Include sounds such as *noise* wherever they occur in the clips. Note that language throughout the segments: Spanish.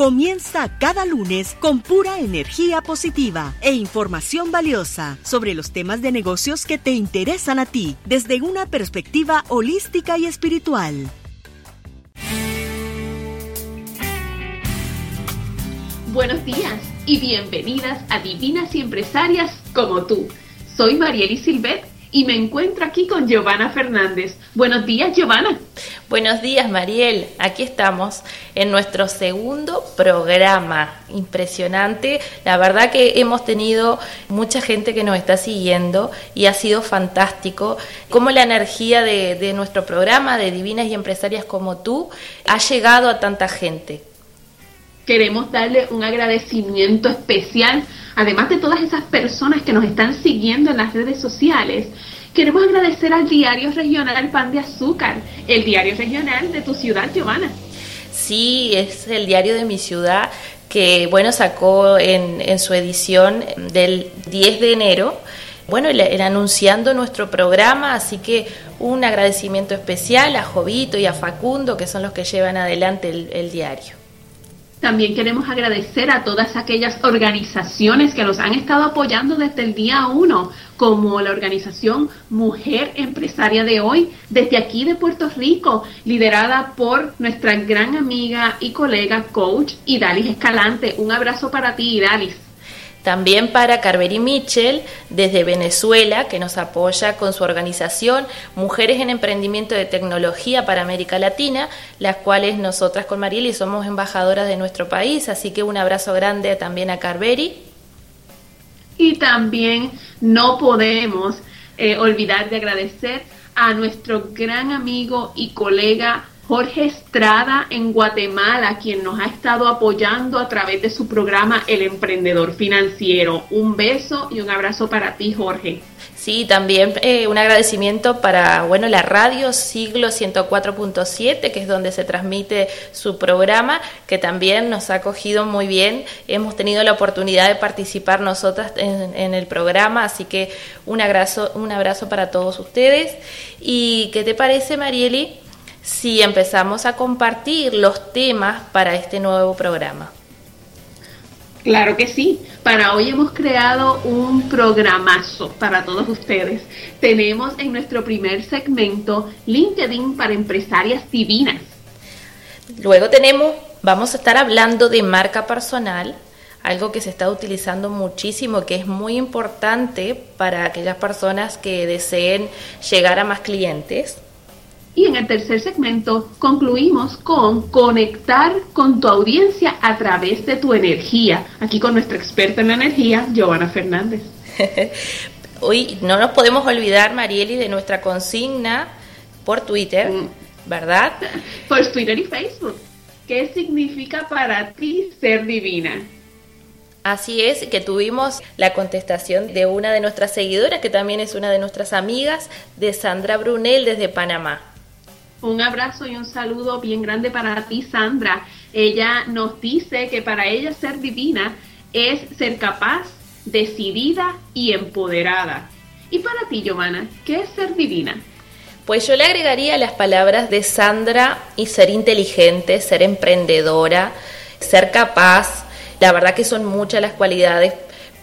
Comienza cada lunes con pura energía positiva e información valiosa sobre los temas de negocios que te interesan a ti desde una perspectiva holística y espiritual. Buenos días y bienvenidas a Divinas y Empresarias como tú. Soy Marieli Silvet y me encuentro aquí con Giovanna Fernández. Buenos días, Giovanna. Buenos días, Mariel. Aquí estamos en nuestro segundo programa. Impresionante. La verdad que hemos tenido mucha gente que nos está siguiendo y ha sido fantástico cómo la energía de, de nuestro programa de Divinas y Empresarias como tú ha llegado a tanta gente. Queremos darle un agradecimiento especial además de todas esas personas que nos están siguiendo en las redes sociales, queremos agradecer al diario regional Pan de Azúcar, el diario regional de tu ciudad, Giovanna. Sí, es el diario de mi ciudad que, bueno, sacó en, su edición del 10 de enero bueno, el, anunciando nuestro programa, así que un agradecimiento especial a Jovito y a Facundo, que son los que llevan adelante el diario. También queremos agradecer a todas aquellas organizaciones que nos han estado apoyando desde el día uno, como la organización Mujer Empresaria de Hoy, desde aquí de Puerto Rico, liderada por nuestra gran amiga y colega coach Idalis Escalante. Un abrazo para ti, Idalis. También para Carveri Mitchell, desde Venezuela, que nos apoya con su organización Mujeres en Emprendimiento de Tecnología para América Latina, las cuales nosotras con Marieli somos embajadoras de nuestro país, así que un abrazo grande también a Carveri. Y también no podemos eh, olvidar de agradecer a nuestro gran amigo y colega Jorge Estrada en Guatemala, quien nos ha estado apoyando a través de su programa El Emprendedor Financiero. Un beso y un abrazo para ti, Jorge. Sí, también eh, un agradecimiento para bueno la radio Siglo 104.7, que es donde se transmite su programa, que también nos ha acogido muy bien. Hemos tenido la oportunidad de participar nosotras en, en el programa, así que un abrazo, un abrazo para todos ustedes. ¿Y qué te parece, Marieli? Si empezamos a compartir los temas para este nuevo programa. Claro que sí. Para hoy hemos creado un programazo para todos ustedes. Tenemos en nuestro primer segmento LinkedIn para empresarias divinas. Luego tenemos, vamos a estar hablando de marca personal, algo que se está utilizando muchísimo, que es muy importante para aquellas personas que deseen llegar a más clientes. Y en el tercer segmento concluimos con conectar con tu audiencia a través de tu energía. Aquí con nuestra experta en la energía, Giovanna Fernández. *laughs* Hoy no nos podemos olvidar, Marieli, de nuestra consigna por Twitter, mm. ¿verdad? *laughs* Por Twitter y Facebook. ¿Qué significa para ti ser divina? Así es, que tuvimos la contestación de una de nuestras seguidoras, que también es una de nuestras amigas, de Sandra Brunel desde Panamá. Un abrazo y un saludo bien grande para ti, Sandra. Ella nos dice que para ella ser divina es ser capaz, decidida y empoderada. Y para ti, Giovanna, ¿qué es ser divina? Pues yo le agregaría las palabras de Sandra y ser inteligente, ser emprendedora, ser capaz. La verdad que son muchas las cualidades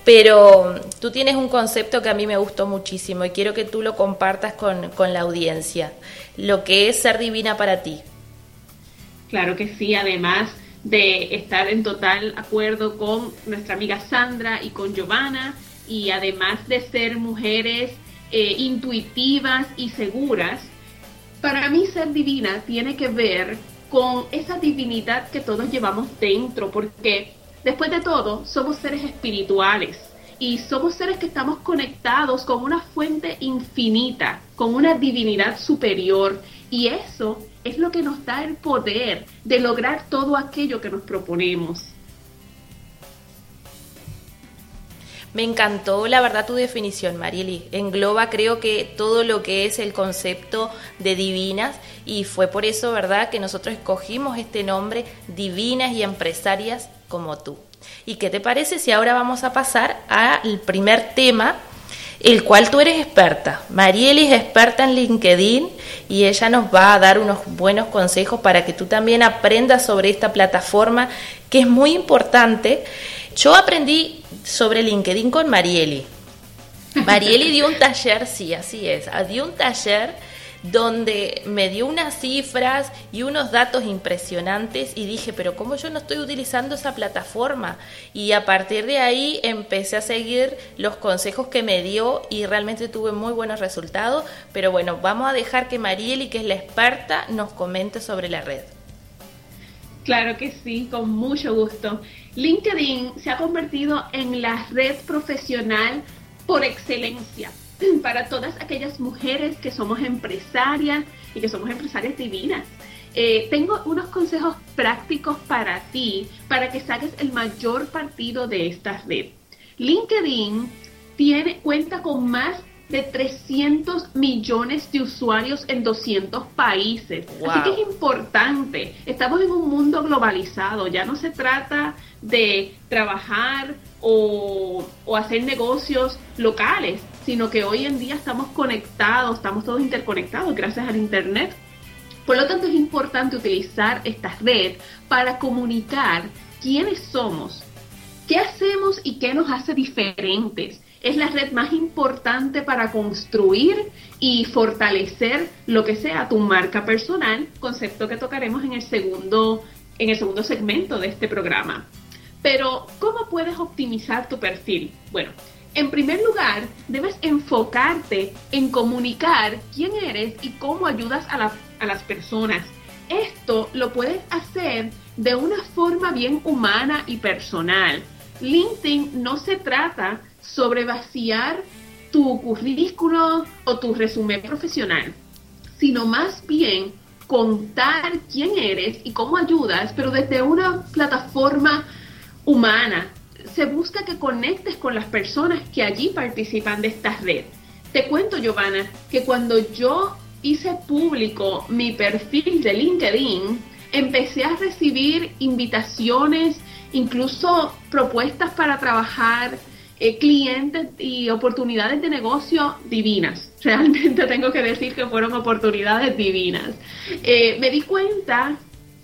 pero tú tienes un concepto que a mí me gustó muchísimo y quiero que tú lo compartas con, la audiencia, lo que es ser divina para ti. Claro que sí, además de estar en total acuerdo con nuestra amiga Sandra y con Giovanna, y además de ser mujeres eh, intuitivas y seguras, para mí ser divina tiene que ver con esa divinidad que todos llevamos dentro, porque después de todo somos seres espirituales y somos seres que estamos conectados con una fuente infinita, con una divinidad superior y eso es lo que nos da el poder de lograr todo aquello que nos proponemos. Me encantó, la verdad, tu definición, Marieli. Engloba, creo que todo lo que es el concepto de divinas y fue por eso, ¿verdad?, que nosotros escogimos este nombre, Divinas y Empresarias como tú. ¿Y qué te parece si ahora vamos a pasar al primer tema, el cual tú eres experta? Marieli es experta en LinkedIn y ella nos va a dar unos buenos consejos para que tú también aprendas sobre esta plataforma que es muy importante. Yo aprendí sobre LinkedIn con Marieli. Marieli dio un taller, sí, así es, dio un taller donde me dio unas cifras y unos datos impresionantes y dije, pero ¿cómo yo no estoy utilizando esa plataforma? Y a partir de ahí empecé a seguir los consejos que me dio y realmente tuve muy buenos resultados. Pero bueno, vamos a dejar que Marieli, que es la experta, nos comente sobre la red. Claro que sí, con mucho gusto. LinkedIn se ha convertido en la red profesional por excelencia *clears throat* para todas aquellas mujeres que somos empresarias y que somos empresarias divinas. Eh, tengo unos consejos prácticos para ti, para que saques el mayor partido de esta red. LinkedIn tiene, cuenta con más de 300 millones de usuarios en 200 países. Así que es importante. Estamos en un mundo globalizado. Ya no se trata de trabajar o, hacer negocios locales, sino que hoy en día estamos conectados, estamos todos interconectados gracias al Internet. Por lo tanto, es importante utilizar esta red para comunicar quiénes somos, qué hacemos y qué nos hace diferentes. Es la red más importante para construir y fortalecer lo que sea tu marca personal, concepto que tocaremos en el segundo, en el segundo segmento de este programa. Pero, ¿cómo puedes optimizar tu perfil? Bueno, en primer lugar, debes enfocarte en comunicar quién eres y cómo ayudas a, a las personas. Esto lo puedes hacer de una forma bien humana y personal. LinkedIn no se trata sobre vaciar tu currículo o tu resumen profesional, sino más bien contar quién eres y cómo ayudas, pero desde una plataforma humana, se busca que conectes con las personas que allí participan de esta red. Te cuento, Giovanna, que cuando yo hice público mi perfil de LinkedIn, empecé a recibir invitaciones, incluso propuestas para trabajar, eh, clientes y oportunidades de negocio divinas. *laughs* Realmente tengo que decir que fueron oportunidades divinas. Eh, me di cuenta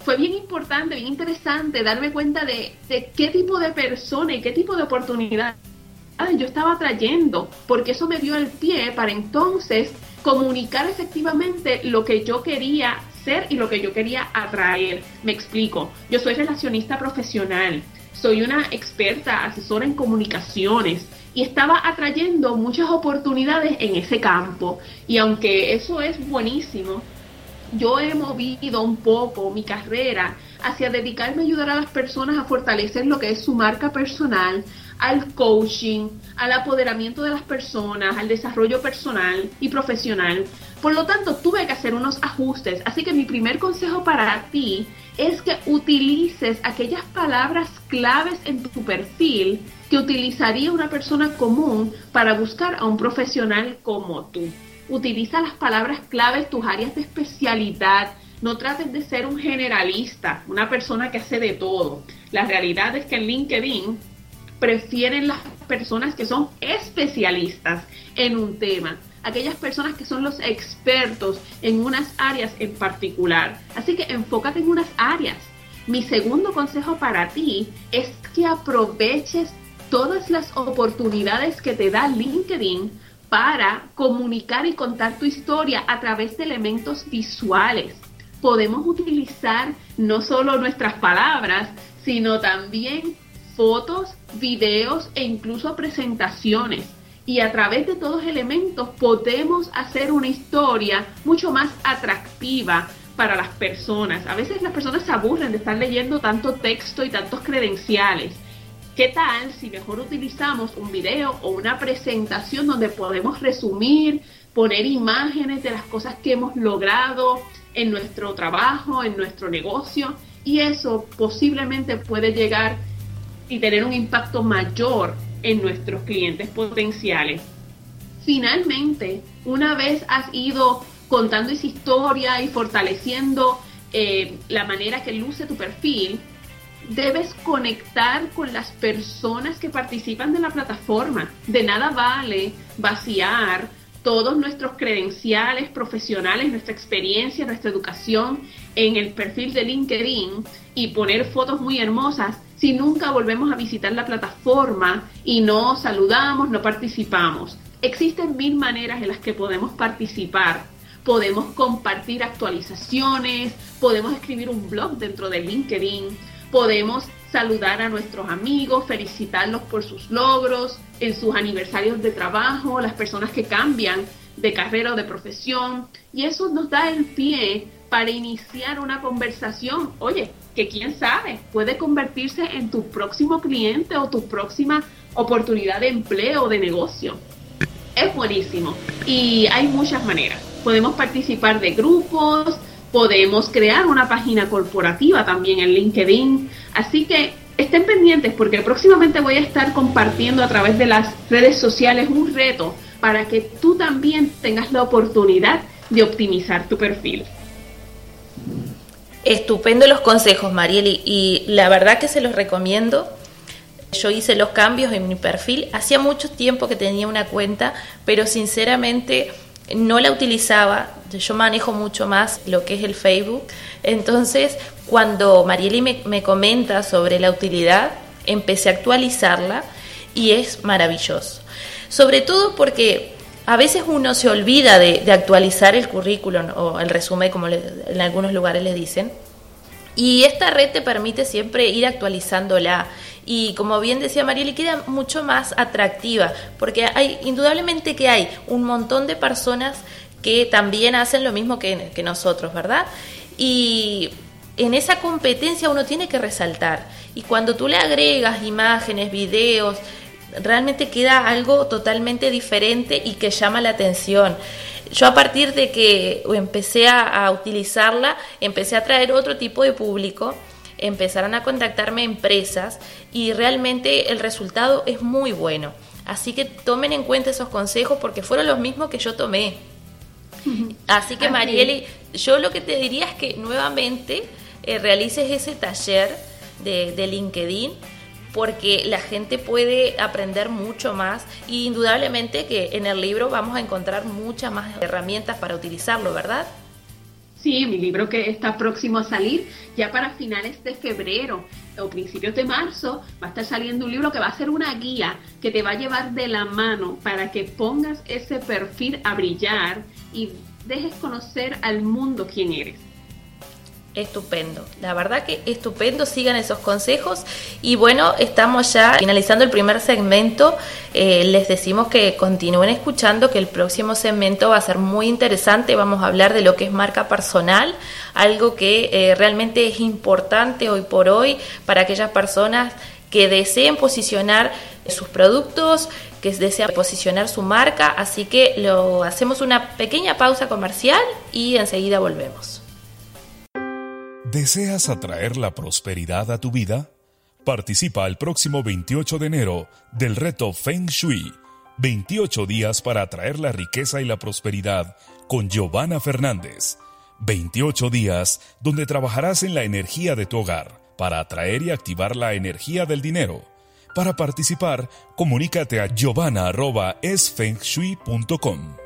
fue bien importante, bien interesante darme cuenta de, qué tipo de persona y qué tipo de oportunidad yo estaba trayendo, porque eso me dio el pie para entonces comunicar efectivamente lo que yo quería ser y lo que yo quería atraer. Me explico, yo soy relacionista profesional, soy una experta asesora en comunicaciones y estaba atrayendo muchas oportunidades en ese campo. Y aunque eso es buenísimo, yo he movido un poco mi carrera hacia dedicarme a ayudar a las personas a fortalecer lo que es su marca personal, al coaching, al apoderamiento de las personas, al desarrollo personal y profesional. Por lo tanto, tuve que hacer unos ajustes. Así que mi primer consejo para ti es que utilices aquellas palabras claves en tu perfil que utilizaría una persona común para buscar a un profesional como tú. Utiliza las palabras claves, tus áreas de especialidad. No trates de ser un generalista, una persona que hace de todo. La realidad es que en LinkedIn prefieren las personas que son especialistas en un tema, aquellas personas que son los expertos en unas áreas en particular. Así que enfócate en unas áreas. Mi segundo consejo para ti es que aproveches todas las oportunidades que te da LinkedIn para comunicar y contar tu historia a través de elementos visuales. Podemos utilizar no solo nuestras palabras, sino también fotos, videos e incluso presentaciones. y a través de todos elementos podemos hacer una historia mucho más atractiva para las personas. A veces las personas se aburren de estar leyendo tanto texto y tantos credenciales. ¿Qué tal si mejor utilizamos un video o una presentación donde podemos resumir, poner imágenes de las cosas que hemos logrado en nuestro trabajo, en nuestro negocio? Y eso posiblemente puede llegar y tener un impacto mayor en nuestros clientes potenciales. Finalmente, una vez has ido contando esa historia y fortaleciendo eh, la manera que luce tu perfil, debes conectar con las personas que participan de la plataforma. De nada vale vaciar todos nuestros credenciales profesionales, nuestra experiencia, nuestra educación en el perfil de LinkedIn y poner fotos muy hermosas si nunca volvemos a visitar la plataforma y no saludamos, no participamos. Existen mil maneras en las que podemos participar. Podemos compartir actualizaciones, podemos escribir un blog dentro de LinkedIn, podemos saludar a nuestros amigos, felicitarlos por sus logros, en sus aniversarios de trabajo, las personas que cambian de carrera o de profesión. Y eso nos da el pie para iniciar una conversación. Oye, que quién sabe, puede convertirse en tu próximo cliente o tu próxima oportunidad de empleo o de negocio. Es buenísimo y hay muchas maneras. Podemos participar de grupos, podemos crear una página corporativa también en LinkedIn. Así que estén pendientes porque próximamente voy a estar compartiendo a través de las redes sociales un reto para que tú también tengas la oportunidad de optimizar tu perfil. Estupendo los consejos, Marieli, y la verdad que se los recomiendo. Yo hice los cambios en mi perfil. Hacía mucho tiempo que tenía una cuenta, pero sinceramente no la utilizaba. Yo manejo mucho más lo que es el Facebook. Entonces, cuando Marieli me, me comenta sobre la utilidad, empecé a actualizarla y es maravilloso. Sobre todo porque a veces uno se olvida de, actualizar el currículum o el resumen, como en algunos lugares le dicen. Y esta red te permite siempre ir actualizándola. Y como bien decía Marieli, queda mucho más atractiva, porque hay, indudablemente que hay un montón de personas que también hacen lo mismo que, que nosotros, ¿verdad? Y en esa competencia uno tiene que resaltar. Y cuando tú le agregas imágenes, videos, realmente queda algo totalmente diferente y que llama la atención. Yo a partir de que empecé a, utilizarla, empecé a traer otro tipo de público, empezaron a contactarme empresas y realmente el resultado es muy bueno. Así que tomen en cuenta esos consejos porque fueron los mismos que yo tomé. Así que Marieli, yo lo que te diría es que nuevamente eh, realices ese taller de, de LinkedIn porque la gente puede aprender mucho más y indudablemente que en el libro vamos a encontrar muchas más herramientas para utilizarlo, ¿verdad? Sí, mi libro que está próximo a salir ya para finales de febrero o principios de marzo va a estar saliendo un libro que va a ser una guía que te va a llevar de la mano para que pongas ese perfil a brillar y dejes conocer al mundo quién eres. Estupendo, la verdad que estupendo, sigan esos consejos. Y bueno, estamos ya finalizando el primer segmento, eh, les decimos que continúen escuchando, que el próximo segmento va a ser muy interesante, vamos a hablar de lo que es marca personal, algo que eh, realmente es importante hoy por hoy para aquellas personas que deseen posicionar sus productos, que desean posicionar su marca, así que lo hacemos una pequeña pausa comercial y enseguida volvemos. ¿Deseas atraer la prosperidad a tu vida? Participa el próximo 28 de enero del reto Feng Shui, 28 días para atraer la riqueza y la prosperidad con Giovanna Fernández. 28 días donde trabajarás en la energía de tu hogar para atraer y activar la energía del dinero. Para participar, comunícate a giovanna.esfengshui.com.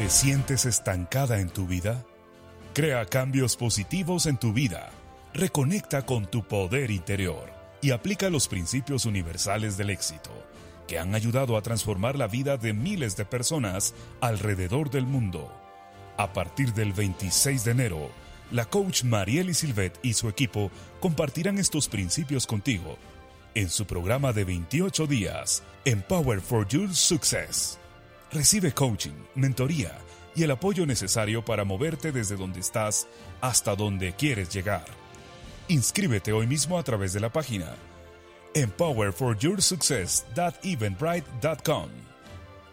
¿Te sientes estancada en tu vida? Crea cambios positivos en tu vida. Reconecta con tu poder interior y aplica los principios universales del éxito que han ayudado a transformar la vida de miles de personas alrededor del mundo. A partir del 26 de enero, la coach Marieli Silvet y su equipo compartirán estos principios contigo en su programa de 28 días, Empower for Your Success. Recibe coaching, mentoría y el apoyo necesario para moverte desde donde estás hasta donde quieres llegar. Inscríbete hoy mismo a través de la página empowerforyoursuccess.eventbrite.com.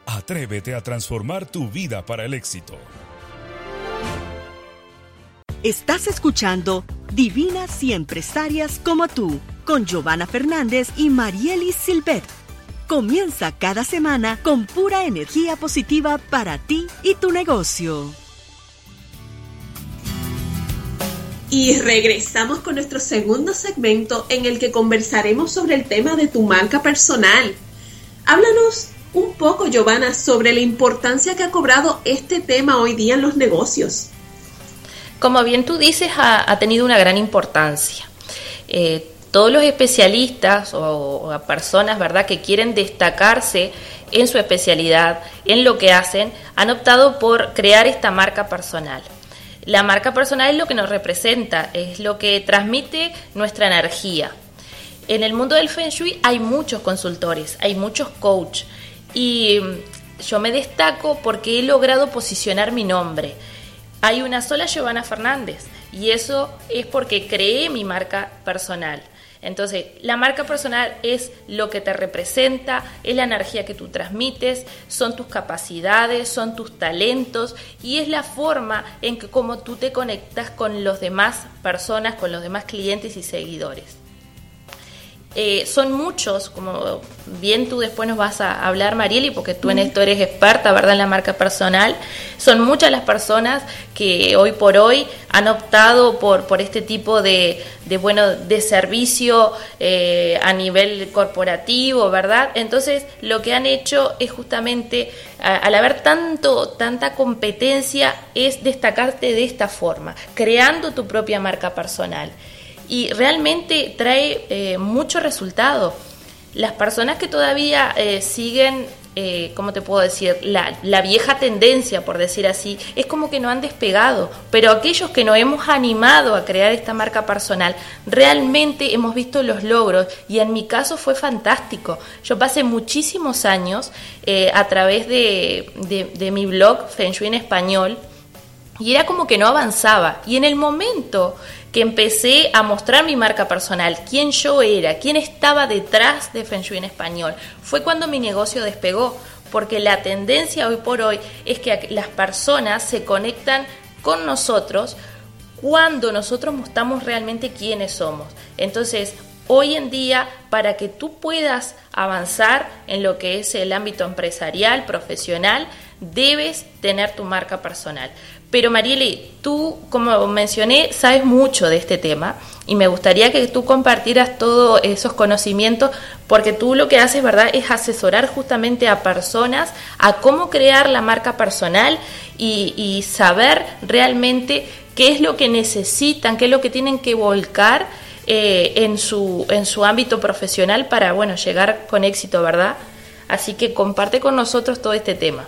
Atrévete a transformar tu vida para el éxito. Estás escuchando Divinas y Empresarias como tú, con Giovanna Fernández y Marielis Silvet. Comienza cada semana con pura energía positiva para ti y tu negocio. Y regresamos con nuestro segundo segmento en el que conversaremos sobre el tema de tu marca personal. Háblanos un poco, Giovanna, sobre la importancia que ha cobrado este tema hoy día en los negocios. Como bien tú dices, ha, tenido una gran importancia. Eh, todos los especialistas o, personas, ¿verdad?, que quieren destacarse en su especialidad, en lo que hacen, han optado por crear esta marca personal. La marca personal es lo que nos representa, es lo que transmite nuestra energía. En el mundo del Feng Shui hay muchos consultores, hay muchos coach y mm, yo me destaco porque he logrado posicionar mi nombre. Hay una sola Giovanna Fernández y eso es porque creé mi marca personal. Entonces, la marca personal es lo que te representa, es la energía que tú transmites, son tus capacidades, son tus talentos y es la forma en que como tú te conectas con los demás personas, con los demás clientes y seguidores. Eh, son muchos, como bien tú después nos vas a hablar, Marieli, porque tú en esto eres experta, ¿verdad?, en la marca personal. Son muchas las personas que hoy por hoy han optado por, por este tipo de, bueno, de servicio eh, a nivel corporativo, ¿verdad? Entonces, lo que han hecho es justamente, al haber tanto, tanta competencia, es destacarte de esta forma, creando tu propia marca personal y realmente trae eh, mucho resultado. Las personas que todavía eh, siguen, eh, ¿cómo te puedo decir? La, la, vieja tendencia, por decir así, es como que no han despegado. Pero aquellos que nos hemos animado a crear esta marca personal, realmente hemos visto los logros y en mi caso fue fantástico. Yo pasé muchísimos años a través de, de, de mi blog Feng Shui en español y era como que no avanzaba. Y en el momento empecé a mostrar mi marca personal, quién yo era, quién estaba detrás de Feng Shui en español, fue cuando mi negocio despegó, porque la tendencia hoy por hoy es que las personas se conectan con nosotros cuando nosotros mostramos realmente quiénes somos. Entonces, hoy en día, para que tú puedas avanzar en lo que es el ámbito empresarial, profesional, debes tener tu marca personal. Pero Marieli, tú, como mencioné, sabes mucho de este tema y me gustaría que tú compartieras todos esos conocimientos porque tú lo que haces, ¿verdad?, es asesorar justamente a personas a cómo crear la marca personal y, saber realmente qué es lo que necesitan, qué es lo que tienen que volcar eh, en, su, en su ámbito profesional para, bueno, llegar con éxito, ¿verdad? Así que comparte con nosotros todo este tema.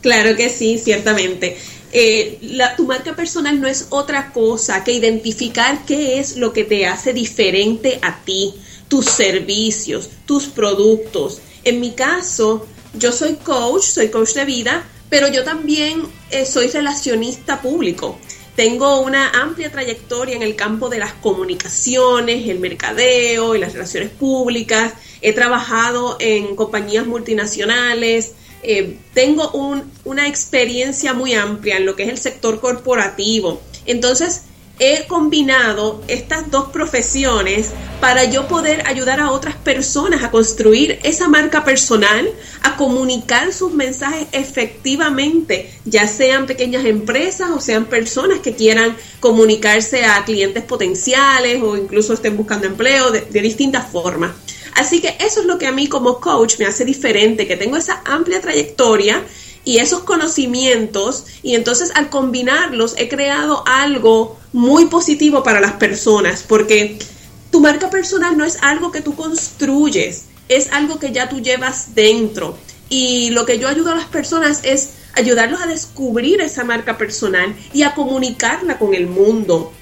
Claro que sí, ciertamente. Eh, la, tu marca personal no es otra cosa que identificar qué es lo que te hace diferente a ti, tus servicios, tus productos. En mi caso, yo soy coach, soy coach de vida, pero yo también eh, soy relacionista público. Tengo una amplia trayectoria en el campo de las comunicaciones, el mercadeo y las relaciones públicas. He trabajado en compañías multinacionales, eh, tengo una experiencia muy amplia en lo que es el sector corporativo. Entonces, he combinado estas dos profesiones para yo poder ayudar a otras personas a construir esa marca personal, a comunicar sus mensajes efectivamente, ya sean pequeñas empresas o sean personas que quieran comunicarse a clientes potenciales o incluso estén buscando empleo de distintas formas. Así que eso es lo que a mí como coach me hace diferente, que tengo esa amplia trayectoria y esos conocimientos y entonces al combinarlos he creado algo muy positivo para las personas porque tu marca personal no es algo que tú construyes, es algo que ya tú llevas dentro. Y lo que yo ayudo a las personas es ayudarlos a descubrir esa marca personal y a comunicarla con el mundo.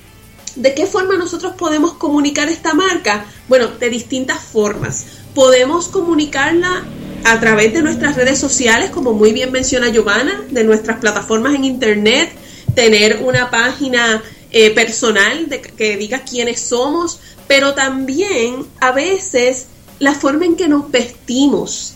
¿De qué forma nosotros podemos comunicar esta marca? Bueno, de distintas formas. Podemos comunicarla a través de nuestras redes sociales, como muy bien menciona Giovanna, de nuestras plataformas en Internet, tener una página eh, personal que diga quiénes somos, pero también a veces la forma en que nos vestimos.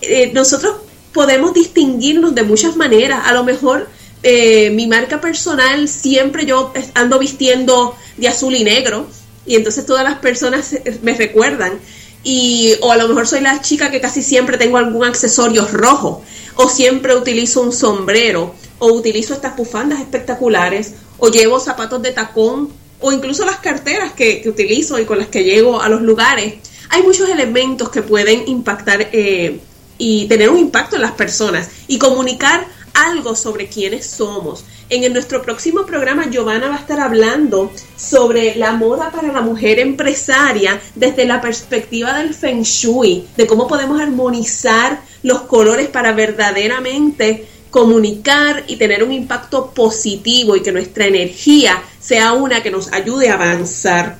Eh, nosotros podemos distinguirnos de muchas maneras. A lo mejor eh, mi marca personal siempre yo ando vistiendo de azul y negro y entonces todas las personas me recuerdan. Y, o a lo mejor soy la chica que casi siempre tengo algún accesorio rojo, o siempre utilizo un sombrero, o utilizo estas bufandas espectaculares, o llevo zapatos de tacón, o incluso las carteras que, utilizo y con las que llego a los lugares. Hay muchos elementos que pueden impactar eh, y tener un impacto en las personas y comunicar algo sobre quiénes somos. En nuestro próximo programa, Giovanna va a estar hablando sobre la moda para la mujer empresaria desde la perspectiva del Feng Shui, de cómo podemos armonizar los colores para verdaderamente comunicar y tener un impacto positivo y que nuestra energía sea una que nos ayude a avanzar.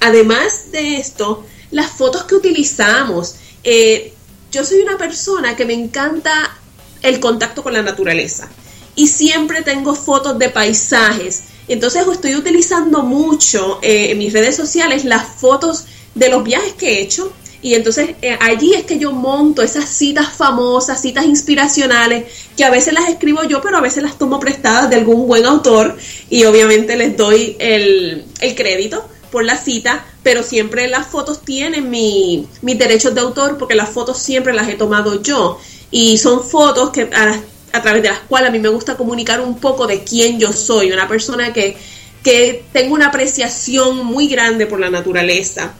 Además de esto, las fotos que utilizamos. Eh, yo soy una persona que me encanta el contacto con la naturaleza. Y siempre tengo fotos de paisajes. Entonces estoy utilizando mucho eh, en mis redes sociales las fotos de los viajes que he hecho. Y entonces eh, allí es que yo monto esas citas famosas, citas inspiracionales, que a veces las escribo yo, pero a veces las tomo prestadas de algún buen autor. Y obviamente les doy el, el crédito por la cita, pero siempre las fotos tienen mi, mis derechos de autor porque las fotos siempre las he tomado yo y son fotos que a, través de las cuales a mí me gusta comunicar un poco de quién yo soy, una persona que, que tengo una apreciación muy grande por la naturaleza.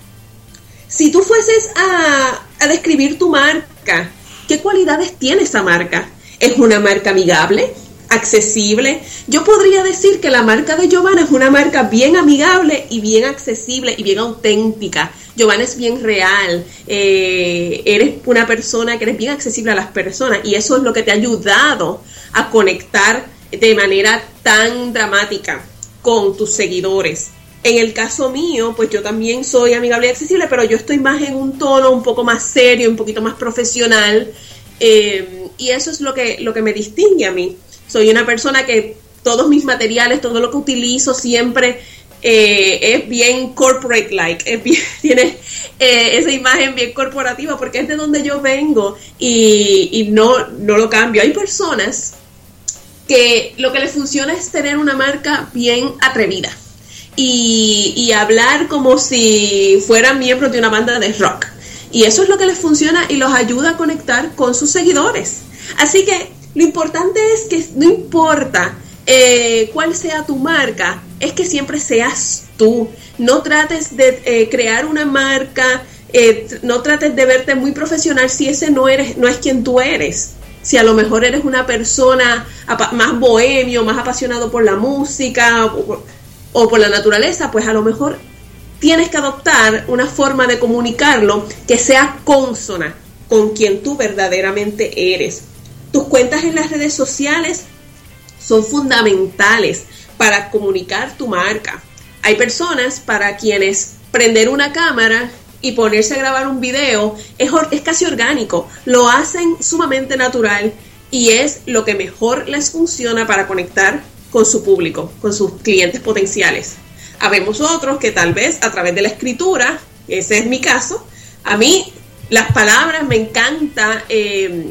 Si tú fueses a, a describir tu marca, ¿qué cualidades tiene esa marca? ¿Es una marca amigable? accesible. Yo podría decir que la marca de Giovanna es una marca bien amigable y bien accesible y bien auténtica. Giovanna es bien real, eh, eres una persona que eres bien accesible a las personas y eso es lo que te ha ayudado a conectar de manera tan dramática con tus seguidores. En el caso mío, pues yo también soy amigable y accesible, pero yo estoy más en un tono un poco más serio, un poquito más profesional. Eh, y eso es lo que, lo que me distingue a mí. Soy una persona que todos mis materiales, todo lo que utilizo siempre eh, es bien corporate-like, *laughs* tiene eh, esa imagen bien corporativa porque es de donde yo vengo y, no, no lo cambio. Hay personas que lo que les funciona es tener una marca bien atrevida y, hablar como si fueran miembros de una banda de rock. Y eso es lo que les funciona y los ayuda a conectar con sus seguidores. Así que lo importante es que no importa eh, cuál sea tu marca, es que siempre seas tú. No trates de eh, crear una marca, eh, no trates de verte muy profesional si ese no eres, no es quien tú eres. Si a lo mejor eres una persona más bohemio, más apasionado por la música o por la naturaleza, pues a lo mejor tienes que adoptar una forma de comunicarlo que sea consona con quien tú verdaderamente eres. Tus cuentas en las redes sociales son fundamentales para comunicar tu marca. Hay personas para quienes prender una cámara y ponerse a grabar un video es, es casi orgánico, lo hacen sumamente natural y es lo que mejor les funciona para conectar con su público, con sus clientes potenciales. Habemos otros que tal vez a través de la escritura, ese es mi caso, a mí las palabras me encanta eh,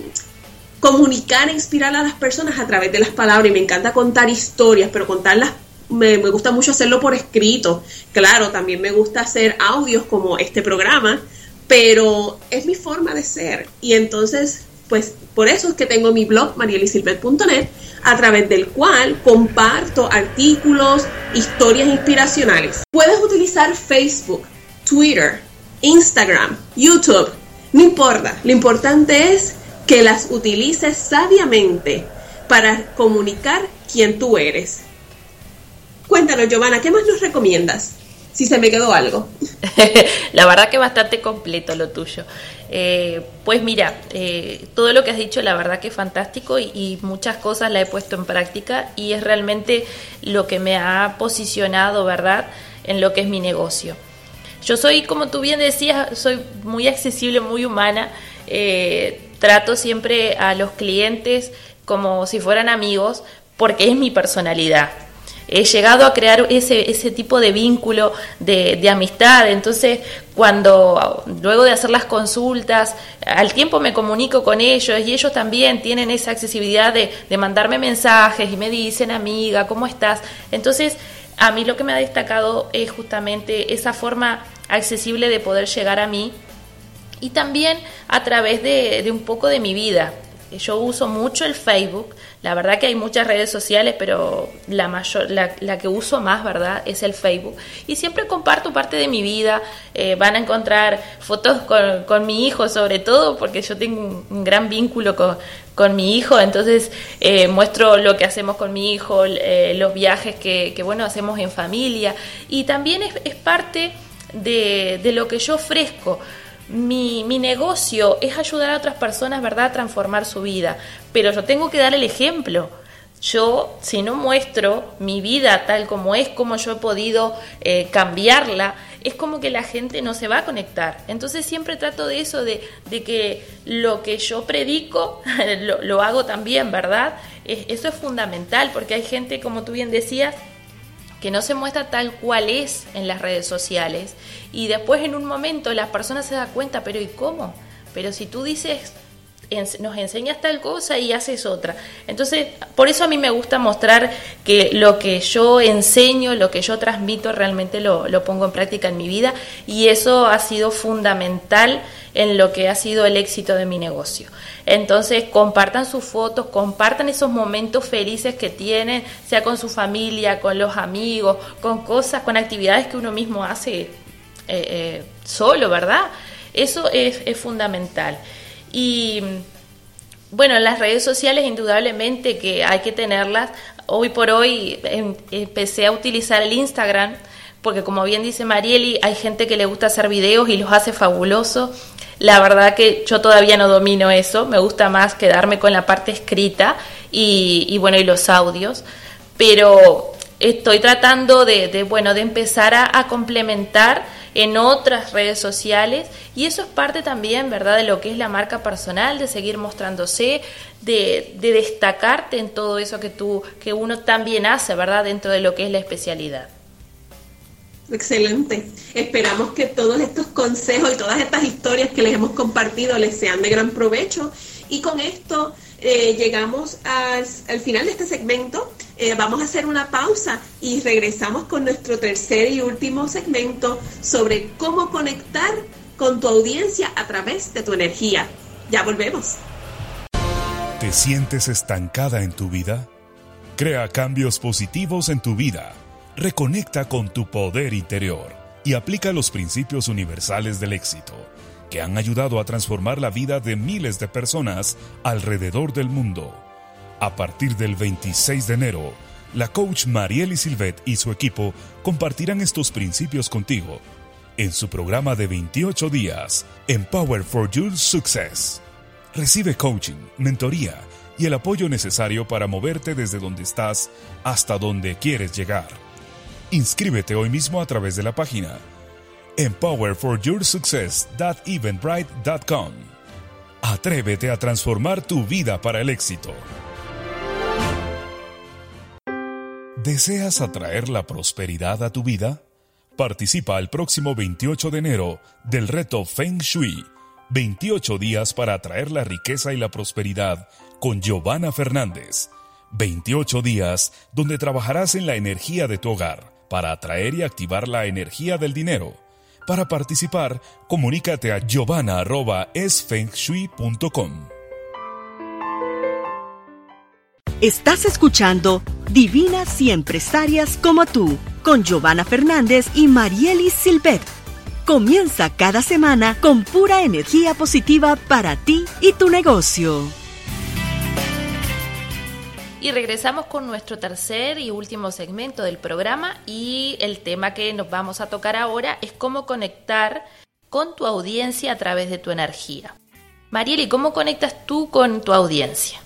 comunicar e inspirar a las personas a través de las palabras. Y me encanta contar historias, pero contarlas me, gusta mucho hacerlo por escrito. Claro, también me gusta hacer audios como este programa, pero es mi forma de ser. Y entonces, pues por eso es que tengo mi blog marielisilvet.net, a través del cual comparto artículos, historias inspiracionales. Puedes utilizar Facebook, Twitter, Instagram, YouTube, no importa. Lo importante es que las utilices sabiamente para comunicar quién tú eres. Cuéntanos, Giovanna, ¿qué más nos recomiendas? si se me quedó algo. *laughs* la verdad que bastante completo lo tuyo. Eh, pues mira, eh, todo lo que has dicho, la verdad que es fantástico y, muchas cosas la he puesto en práctica y es realmente lo que me ha posicionado, ¿verdad?, en lo que es mi negocio. Yo soy, como tú bien decías, soy muy accesible, muy humana. Eh, trato siempre a los clientes como si fueran amigos porque es mi personalidad he llegado a crear ese, ese tipo de vínculo de, amistad. Entonces, cuando luego de hacer las consultas, al tiempo me comunico con ellos y ellos también tienen esa accesibilidad de, de mandarme mensajes y me dicen, amiga, ¿cómo estás? Entonces, a mí lo que me ha destacado es justamente esa forma accesible de poder llegar a mí y también a través de, un poco de mi vida. Yo uso mucho el Facebook, la verdad que hay muchas redes sociales, pero la mayor, la, que uso más, ¿verdad? Es el Facebook. Y siempre comparto parte de mi vida. Eh, van a encontrar fotos con, mi hijo, sobre todo, porque yo tengo un, gran vínculo con, con, mi hijo. Entonces eh, muestro lo que hacemos con mi hijo, eh, los viajes que, bueno, hacemos en familia. Y también es, parte de lo que yo ofrezco mi, mi, negocio es ayudar a otras personas, ¿verdad?, a transformar su vida. Pero yo tengo que dar el ejemplo. Yo, si no muestro mi vida tal como es, como yo he podido eh, cambiarla, es como que la gente no se va a conectar. Entonces siempre trato de eso, de, de que lo que yo predico, *laughs* lo, lo hago también, ¿verdad? eso es fundamental, porque hay gente, como tú bien decías, que no se muestra tal cual es en las redes sociales y después en un momento las personas se dan cuenta, pero ¿y cómo? Pero si tú dices, nos enseñas tal cosa y haces otra. Entonces, por eso a mí me gusta mostrar que lo que yo enseño, lo que yo transmito, realmente lo, lo pongo en práctica en mi vida y eso ha sido fundamental en lo que ha sido el éxito de mi negocio. Entonces, compartan sus fotos, compartan esos momentos felices que tienen, sea con su familia, con los amigos, con cosas, con actividades que uno mismo hace eh, eh, solo, ¿verdad? Eso es, es fundamental. Y bueno, las redes sociales indudablemente que hay que tenerlas. Hoy por hoy em, empecé a utilizar el Instagram porque como bien dice Marieli, hay gente que le gusta hacer videos y los hace fabulosos. La verdad que yo todavía no domino eso, me gusta más quedarme con la parte escrita y, bueno, y los audios, pero estoy tratando de, bueno, de empezar a, complementar en otras redes sociales y eso es parte también, ¿verdad?, de lo que es la marca personal, de seguir mostrándose, de, de destacarte en todo eso que tú, que uno también hace, ¿verdad?, dentro de lo que es la especialidad. Excelente. Esperamos que todos estos consejos y todas estas historias que les hemos compartido les sean de gran provecho. Y con esto eh, llegamos al, final de este segmento. Eh, vamos a hacer una pausa y regresamos con nuestro tercer y último segmento sobre cómo conectar con tu audiencia a través de tu energía. Ya volvemos. ¿Te sientes estancada en tu vida? Crea cambios positivos en tu vida Reconecta con tu poder interior y aplica los principios universales del éxito, que han ayudado a transformar la vida de miles de personas alrededor del mundo. A partir del 26 de enero, la coach Marielle Silvet y su equipo compartirán estos principios contigo en su programa de 28 días, Empower for Your Success. Recibe coaching, mentoría y el apoyo necesario para moverte desde donde estás hasta donde quieres llegar. Inscríbete hoy mismo a través de la página empowerforyoursuccess.eventbrite.com. Atrévete a transformar tu vida para el éxito. ¿Deseas atraer la prosperidad a tu vida? Participa el próximo 28 de enero del reto Feng Shui, 28 días para atraer la riqueza y la prosperidad con Giovanna Fernández. 28 días donde trabajarás en la energía de tu hogar para atraer y activar la energía del dinero. Para participar, comunícate a giovanna.esfengshui.com. Estás escuchando Divinas y Empresarias como tú, con Giovanna Fernández y Marielis Silvet. Comienza cada semana con pura energía positiva para ti y tu negocio. Y regresamos con nuestro tercer y último segmento del programa y el tema que nos vamos a tocar ahora es cómo conectar con tu audiencia a través de tu energía. Marieli, ¿cómo conectas tú con tu audiencia?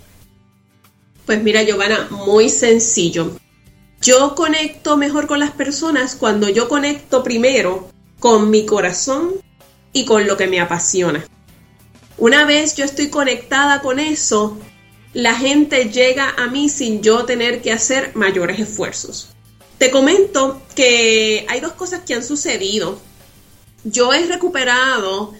Pues mira, Giovanna, muy sencillo. Yo conecto mejor con las personas cuando yo conecto primero con mi corazón y con lo que me apasiona. Una vez yo estoy conectada con eso, la gente llega a mí sin yo tener que hacer mayores esfuerzos. Te comento que hay dos cosas que han sucedido. Yo he recuperado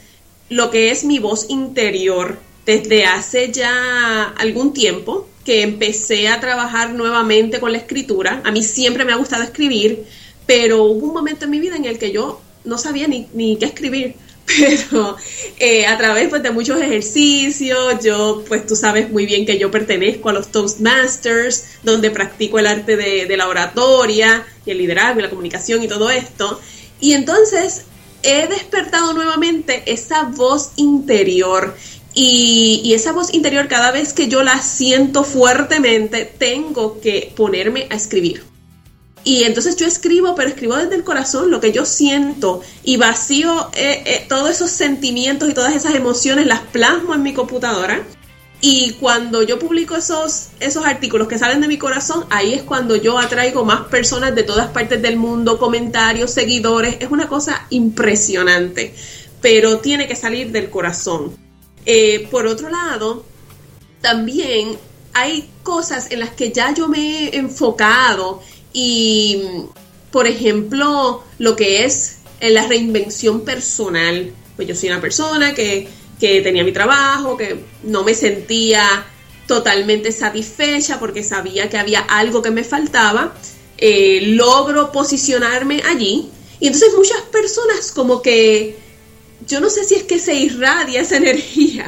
lo que es mi voz interior desde hace ya algún tiempo que empecé a trabajar nuevamente con la escritura. A mí siempre me ha gustado escribir, pero hubo un momento en mi vida en el que yo no sabía ni, ni qué escribir pero eh, a través pues, de muchos ejercicios, yo pues tú sabes muy bien que yo pertenezco a los Toastmasters, donde practico el arte de, la oratoria y el liderazgo y la comunicación y todo esto. Y entonces he despertado nuevamente esa voz interior y, y, esa voz interior cada vez que yo la siento fuertemente, tengo que ponerme a escribir. Y entonces yo escribo, pero escribo desde el corazón lo que yo siento y vacío eh, eh, todos esos sentimientos y todas esas emociones, las plasmo en mi computadora. Y cuando yo publico esos, esos artículos que salen de mi corazón, ahí es cuando yo atraigo más personas de todas partes del mundo, comentarios, seguidores. Es una cosa impresionante, pero tiene que salir del corazón. Eh, por otro lado, también hay cosas en las que ya yo me he enfocado y, por ejemplo, lo que es la reinvención personal. Pues yo soy una persona que, tenía mi trabajo, que no me sentía totalmente satisfecha porque sabía que había algo que me faltaba. Eh, logro posicionarme allí. Y entonces muchas personas como que, yo no sé si es que se irradia esa *laughs* energía,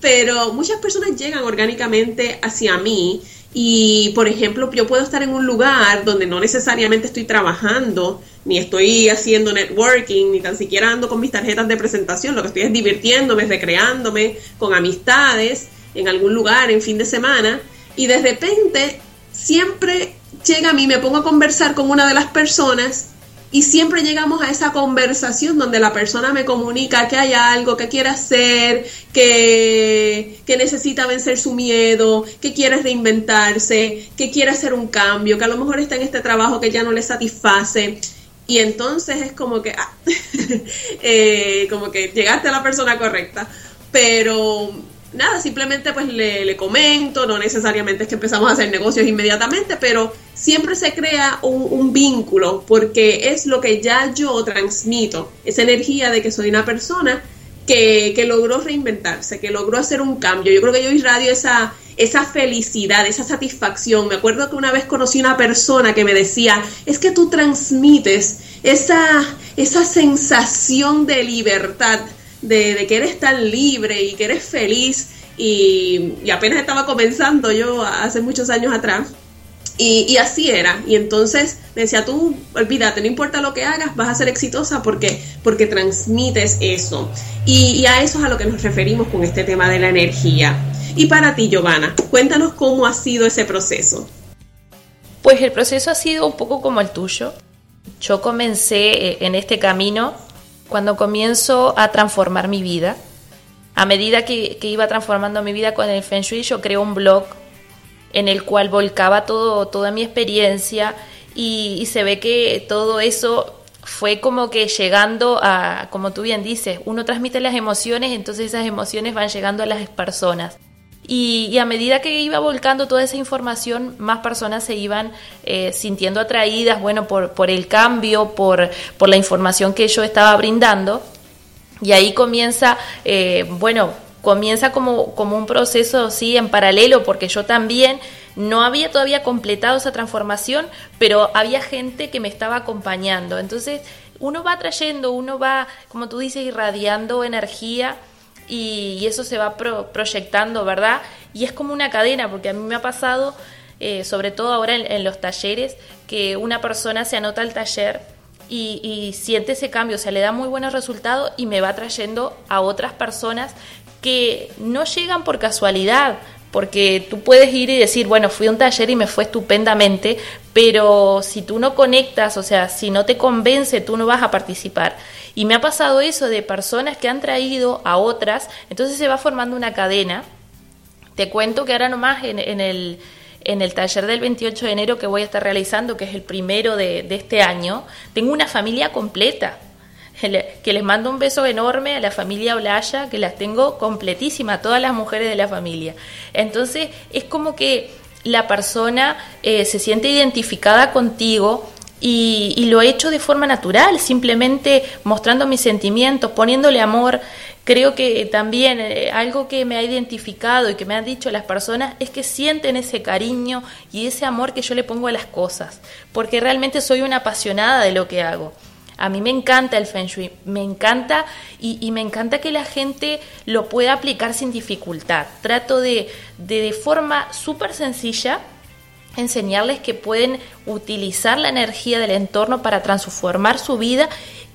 pero muchas personas llegan orgánicamente hacia mí y, por ejemplo, yo puedo estar en un lugar donde no necesariamente estoy trabajando, ni estoy haciendo networking, ni tan siquiera ando con mis tarjetas de presentación. Lo que estoy es divirtiéndome, recreándome con amistades en algún lugar en fin de semana. Y de repente, siempre llega a mí, me pongo a conversar con una de las personas y siempre llegamos a esa conversación donde la persona me comunica que hay algo, que quiere hacer, que, que necesita vencer su miedo, que quiere reinventarse, que quiere hacer un cambio, que a lo mejor está en este trabajo que ya no le satisface. Y entonces es como que, ah, *laughs* eh, como que llegaste a la persona correcta. Pero nada, simplemente pues le, comento, no necesariamente es que empezamos a hacer negocios inmediatamente, pero siempre se crea un, vínculo porque es lo que ya yo transmito, esa energía de que soy una persona que, que, logró reinventarse, que logró hacer un cambio. Yo creo que yo irradio esa, esa felicidad, esa satisfacción. Me acuerdo que una vez conocí una persona que me decía, es que tú transmites esa, esa sensación de libertad de, que eres tan libre y que eres feliz y, apenas estaba comenzando yo hace muchos años atrás. Y, así era. Y entonces me decía, tú, olvídate, no importa lo que hagas, vas a ser exitosa porque, porque transmites eso. Y, a eso es a lo que nos referimos con este tema de la energía. Y para ti, Giovanna, cuéntanos cómo ha sido ese proceso. Pues el proceso ha sido un poco como el tuyo. Yo comencé eh, en este camino cuando comienzo a transformar mi vida. A medida que, iba transformando mi vida con el Feng Shui, yo creo un blog en el cual volcaba todo, toda mi experiencia y, se ve que todo eso fue como que llegando a, como tú bien dices, uno transmite las emociones, entonces esas emociones van llegando a las personas. Y, a medida que iba volcando toda esa información, más personas se iban eh, sintiendo atraídas, bueno, por, por el cambio, por, por, la información que yo estaba brindando. Y ahí comienza, eh, bueno, comienza como, como un proceso, sí, en paralelo, porque yo también no había todavía completado esa transformación, pero había gente que me estaba acompañando. Entonces, uno va trayendo, uno va, como tú dices, irradiando energía y, eso se va proyectando, ¿verdad? Y es como una cadena, porque a mí me ha pasado, eh, sobre todo ahora en, los talleres, que una persona se anota al taller y, siente ese cambio, o sea, le da muy buenos resultados y me va trayendo a otras personas que no llegan por casualidad, porque tú puedes ir y decir, bueno, fui a un taller y me fue estupendamente, pero si tú no conectas, o sea, si no te convence, tú no vas a participar. Y me ha pasado eso de personas que han traído a otras, entonces se va formando una cadena. Te cuento que ahora nomás en, en el en el taller del 28 de enero que voy a estar realizando, que es el primero de, de, este año, tengo una familia completa *laughs* que les mando un beso enorme a la familia Olaya, que las tengo completísima, todas las mujeres de la familia. Entonces es como que la persona eh, se siente identificada contigo y, lo he hecho de forma natural, simplemente mostrando mis sentimientos, poniéndole amor. Creo que también eh, algo que me ha identificado y que me han dicho las personas es que sienten ese cariño y ese amor que yo le pongo a las cosas, porque realmente soy una apasionada de lo que hago. A mí me encanta el feng shui, me encanta y, me encanta que la gente lo pueda aplicar sin dificultad. Trato de, de, de forma súper sencilla enseñarles que pueden utilizar la energía del entorno para transformar su vida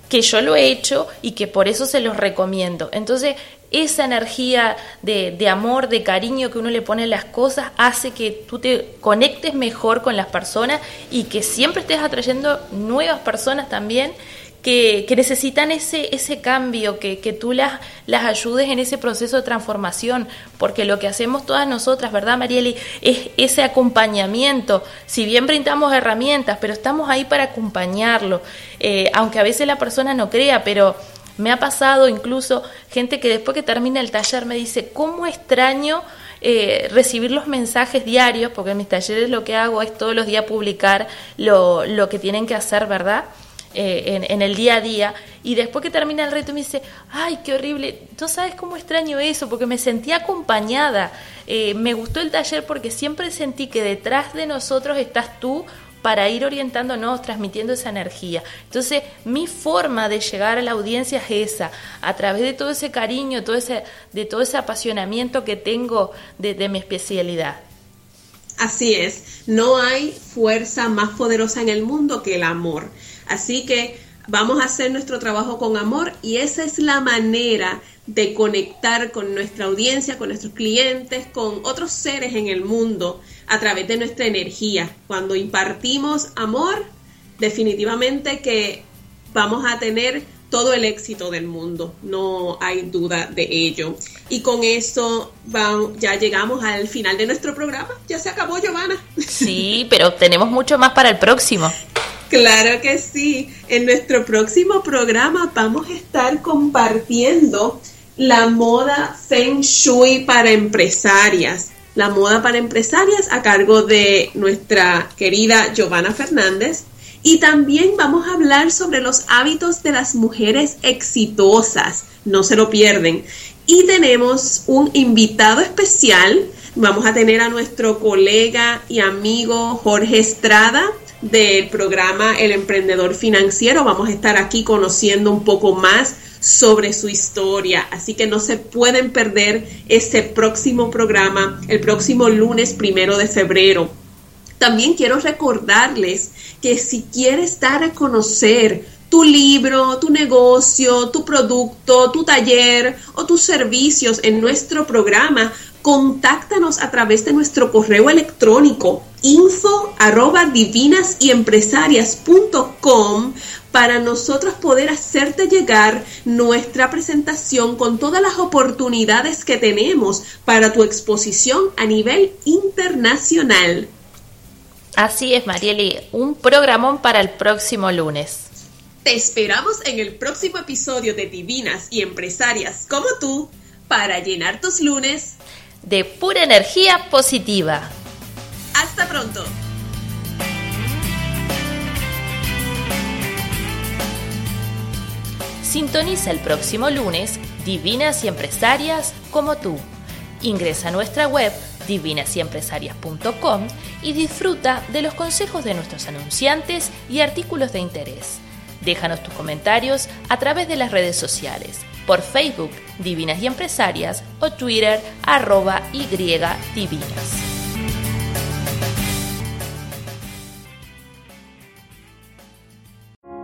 que yo lo he hecho y que por eso se los recomiendo. Entonces, esa energía de, de, amor, de cariño que uno le pone a las cosas hace que tú te conectes mejor con las personas y que siempre estés atrayendo nuevas personas también que, que necesitan ese, ese cambio, que, que tú las, las ayudes en ese proceso de transformación, porque lo que hacemos todas nosotras, ¿verdad, Marieli? Es ese acompañamiento. Si bien brindamos herramientas, pero estamos ahí para acompañarlo, eh, aunque a veces la persona no crea, pero me ha pasado incluso gente que después que termina el taller me dice, ¿cómo extraño eh, recibir los mensajes diarios? Porque en mis talleres lo que hago es todos los días publicar lo, lo que tienen que hacer, ¿verdad? Eh, en, en, el día a día. Y después que termina el reto me dice, ay, qué horrible, no sabes cómo extraño eso, porque me sentí acompañada. Eh, me gustó el taller porque siempre sentí que detrás de nosotros estás tú para ir orientándonos, transmitiendo esa energía. Entonces, mi forma de llegar a la audiencia es esa, a través de todo ese cariño, de todo ese apasionamiento que tengo de mi especialidad. Así es, no hay fuerza más poderosa en el mundo que el amor. Así que vamos a hacer nuestro trabajo con amor y esa es la manera de conectar con nuestra audiencia, con nuestros clientes, con otros seres en el mundo a través de nuestra energía. Cuando impartimos amor, definitivamente que vamos a tener todo el éxito del mundo, no hay duda de ello. Y con eso ya llegamos al final de nuestro programa. Ya se acabó, Giovanna. Sí, pero tenemos mucho más para el próximo. *laughs* Claro que sí. En nuestro próximo programa vamos a estar compartiendo la moda Feng Shui para empresarias. La moda para empresarias a cargo de nuestra querida Giovanna Fernández. Y también vamos a hablar sobre los hábitos de las mujeres exitosas. No se lo pierden. Y tenemos un invitado especial. Vamos a tener a nuestro colega y amigo Jorge Estrada del programa El Emprendedor Financiero. Vamos a estar aquí conociendo un poco más sobre su historia. Así que no se pueden perder este próximo programa el próximo lunes primero de febrero. También quiero recordarles que si quieres dar a conocer tu libro, tu negocio, tu producto, tu taller o tus servicios en nuestro programa, contáctanos a través de nuestro correo electrónico info arroba divinas y empresarias.com para nosotros poder hacerte llegar nuestra presentación con todas las oportunidades que tenemos para tu exposición a nivel internacional. Así es, Marieli, un programón para el próximo lunes. Te esperamos en el próximo episodio de Divinas y Empresarias como tú para llenar tus lunes de pura energía positiva. Hasta pronto. Sintoniza el próximo lunes Divinas y Empresarias como tú. Ingresa a nuestra web divinasyempresarias.com y disfruta de los consejos de nuestros anunciantes y artículos de interés. Déjanos tus comentarios a través de las redes sociales por Facebook Divinas y Empresarias o Twitter arroba Y Divinas.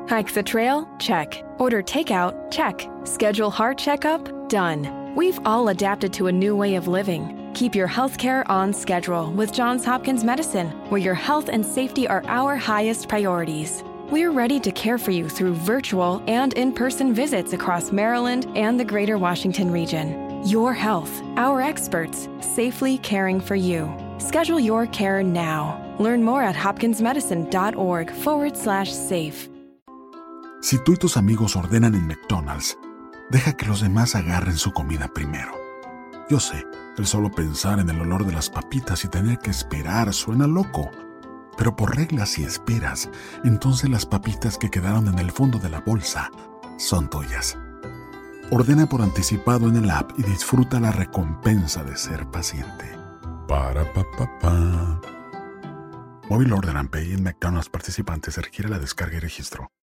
Hike the trail? Check. Order takeout? Check. Schedule heart checkup? Done. We've all adapted to a new way of living. Keep your healthcare on schedule with Johns Hopkins Medicine, where your health and safety are our highest priorities. We're ready to care for you through virtual and in person visits across Maryland and the greater Washington region. Your health, our experts, safely caring for you. Schedule your care now. Learn more at hopkinsmedicine.org forward slash safe. Si tú y tus amigos ordenan en McDonald's, deja que los demás agarren su comida primero. Yo sé, el solo pensar en el olor de las papitas y tener que esperar suena loco. Pero por reglas y esperas, entonces las papitas que quedaron en el fondo de la bolsa son tuyas. Ordena por anticipado en el app y disfruta la recompensa de ser paciente. Para pa pa pa. Móvil Order and Pay en McDonald's participantes se requiere la descarga y registro.